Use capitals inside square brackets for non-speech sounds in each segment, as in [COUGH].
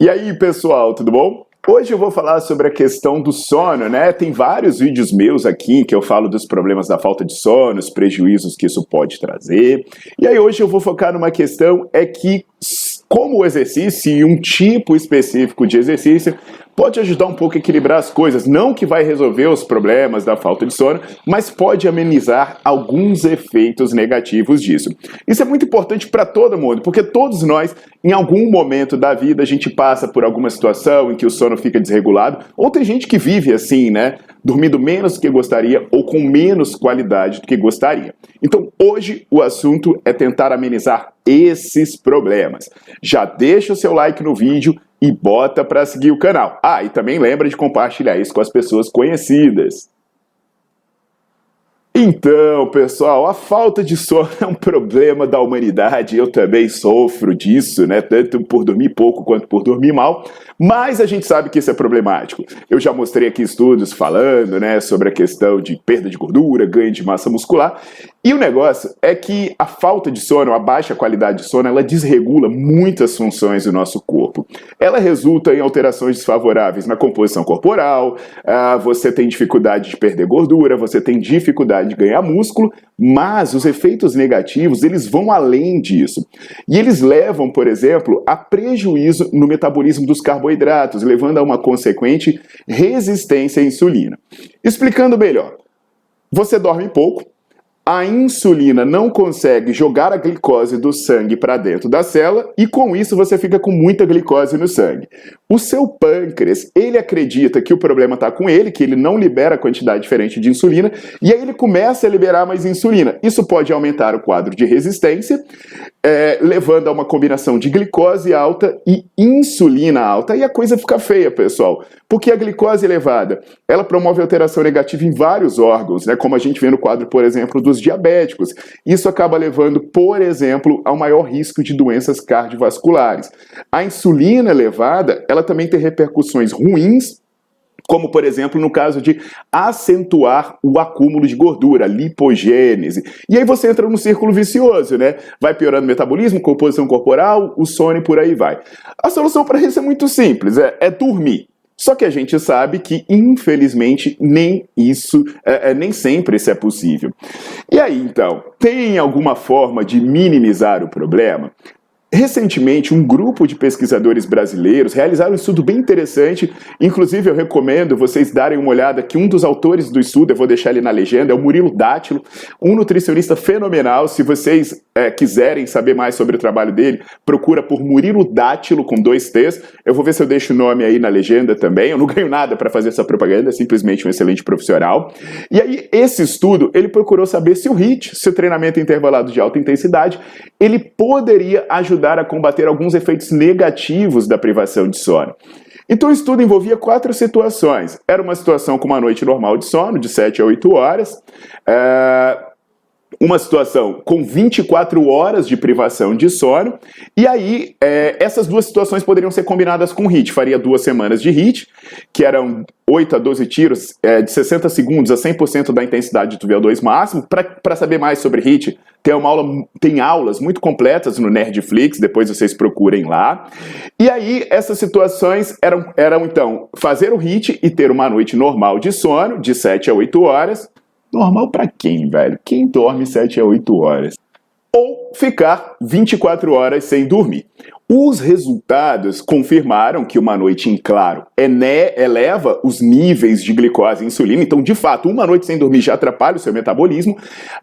E aí, pessoal, tudo bom? Hoje eu vou falar sobre a questão do sono, né? Tem vários vídeos meus aqui que eu falo dos problemas da falta de sono, os prejuízos que isso pode trazer. E aí hoje eu vou focar numa questão é que como o exercício e um tipo específico de exercício pode ajudar um pouco a equilibrar as coisas. Não que vai resolver os problemas da falta de sono, mas pode amenizar alguns efeitos negativos disso. Isso é muito importante para todo mundo, porque todos nós, em algum momento da vida, a gente passa por alguma situação em que o sono fica desregulado, ou tem gente que vive assim, né? Dormindo menos do que gostaria ou com menos qualidade do que gostaria. Então, hoje o assunto é tentar amenizar esses problemas. Já deixa o seu like no vídeo e bota para seguir o canal. Ah, e também lembra de compartilhar isso com as pessoas conhecidas. Então, pessoal, a falta de sono [LAUGHS] é um problema da humanidade. Eu também sofro disso, né? Tanto por dormir pouco quanto por dormir mal. Mas a gente sabe que isso é problemático. Eu já mostrei aqui estudos falando, né, sobre a questão de perda de gordura, ganho de massa muscular. E o negócio é que a falta de sono, a baixa qualidade de sono, ela desregula muitas funções do nosso corpo. Ela resulta em alterações desfavoráveis na composição corporal, ah, você tem dificuldade de perder gordura, você tem dificuldade de ganhar músculo, mas os efeitos negativos, eles vão além disso. E eles levam, por exemplo, a prejuízo no metabolismo dos carboidratos, levando a uma consequente resistência à insulina. Explicando melhor, você dorme pouco, a insulina não consegue jogar a glicose do sangue para dentro da célula e com isso você fica com muita glicose no sangue. O seu pâncreas, ele acredita que o problema está com ele, que ele não libera a quantidade diferente de insulina, e aí ele começa a liberar mais insulina. Isso pode aumentar o quadro de resistência, é, levando a uma combinação de glicose alta e insulina alta. E a coisa fica feia, pessoal, porque a glicose elevada, ela promove alteração negativa em vários órgãos, né, como a gente vê no quadro, por exemplo, dos diabéticos. Isso acaba levando, por exemplo, ao maior risco de doenças cardiovasculares. A insulina elevada, ela também tem repercussões ruins como por exemplo no caso de acentuar o acúmulo de gordura, lipogênese. E aí você entra num círculo vicioso, né? Vai piorando o metabolismo, composição corporal, o sono e por aí vai. A solução para isso é muito simples, é, é dormir. Só que a gente sabe que, infelizmente, nem isso, é, é, nem sempre isso é possível. E aí, então, tem alguma forma de minimizar o problema? Recentemente, um grupo de pesquisadores brasileiros realizaram um estudo bem interessante. Inclusive, eu recomendo vocês darem uma olhada que um dos autores do estudo, eu vou deixar ele na legenda, é o Murilo Dátilo, um nutricionista fenomenal. Se vocês é, quiserem saber mais sobre o trabalho dele, procura por Murilo Dátilo com dois T's. Eu vou ver se eu deixo o nome aí na legenda também. Eu não ganho nada para fazer essa propaganda, é simplesmente um excelente profissional. E aí, esse estudo, ele procurou saber se o HIIT, se o treinamento intervalado de alta intensidade, ele poderia ajudar ajudar a combater alguns efeitos negativos da privação de sono. Então o estudo envolvia quatro situações. Era uma situação com uma noite normal de sono, de 7 a 8 horas. É, uma situação com 24 horas de privação de sono, e aí é, essas duas situações poderiam ser combinadas com HIT. Faria duas semanas de HIT, que eram 8 a 12 tiros é, de 60 segundos a 100% da intensidade do VO2 máximo. Para saber mais sobre HIT, tem, uma aula, tem aulas muito completas no Nerdflix, depois vocês procurem lá. E aí, essas situações eram, eram então, fazer o HIT e ter uma noite normal de sono, de 7 a 8 horas, Normal para quem, velho? Quem dorme 7 a 8 horas? Ou ficar 24 horas sem dormir. Os resultados confirmaram que uma noite em claro eleva os níveis de glicose e insulina, então, de fato, uma noite sem dormir já atrapalha o seu metabolismo,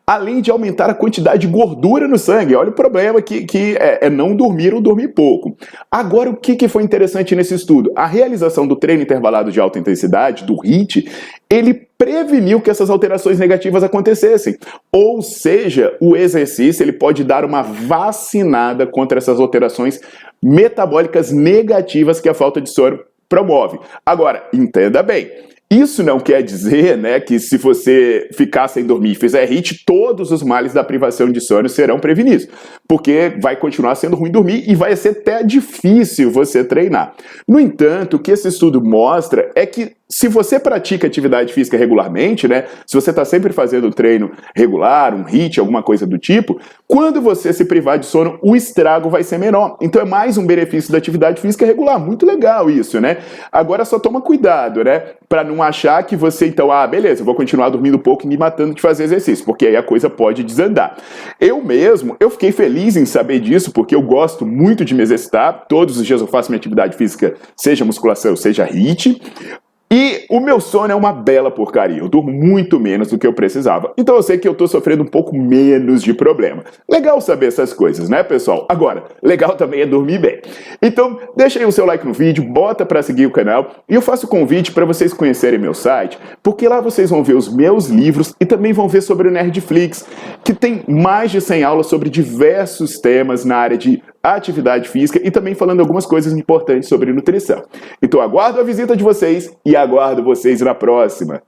além de aumentar a quantidade de gordura no sangue. Olha o problema que, que é, é não dormir ou dormir pouco. Agora, o que, que foi interessante nesse estudo? A realização do treino intervalado de alta intensidade, do HIIT, ele preveniu que essas alterações negativas acontecessem. Ou seja, o exercício ele pode dar uma vacinada contra essas alterações metabólicas negativas que a falta de sono promove. Agora, entenda bem, isso não quer dizer, né, que se você ficar sem dormir e fizer HIT, todos os males da privação de sono serão prevenidos, porque vai continuar sendo ruim dormir e vai ser até difícil você treinar. No entanto, o que esse estudo mostra é que se você pratica atividade física regularmente, né? Se você está sempre fazendo treino regular, um HIIT, alguma coisa do tipo, quando você se privar de sono, o estrago vai ser menor. Então é mais um benefício da atividade física regular. Muito legal isso, né? Agora só toma cuidado, né? Para achar que você então, ah, beleza, vou continuar dormindo pouco e me matando de fazer exercício, porque aí a coisa pode desandar. Eu mesmo, eu fiquei feliz em saber disso, porque eu gosto muito de me exercitar. Todos os dias eu faço minha atividade física, seja musculação, seja HIIT. E o meu sono é uma bela porcaria. Eu durmo muito menos do que eu precisava. Então eu sei que eu tô sofrendo um pouco menos de problema. Legal saber essas coisas, né, pessoal? Agora, legal também é dormir bem. Então, deixa aí o seu like no vídeo, bota para seguir o canal e eu faço o convite para vocês conhecerem meu site, porque lá vocês vão ver os meus livros e também vão ver sobre o Nerdflix, que tem mais de 100 aulas sobre diversos temas na área de atividade física e também falando algumas coisas importantes sobre nutrição. Então aguardo a visita de vocês e aguardo vocês na próxima.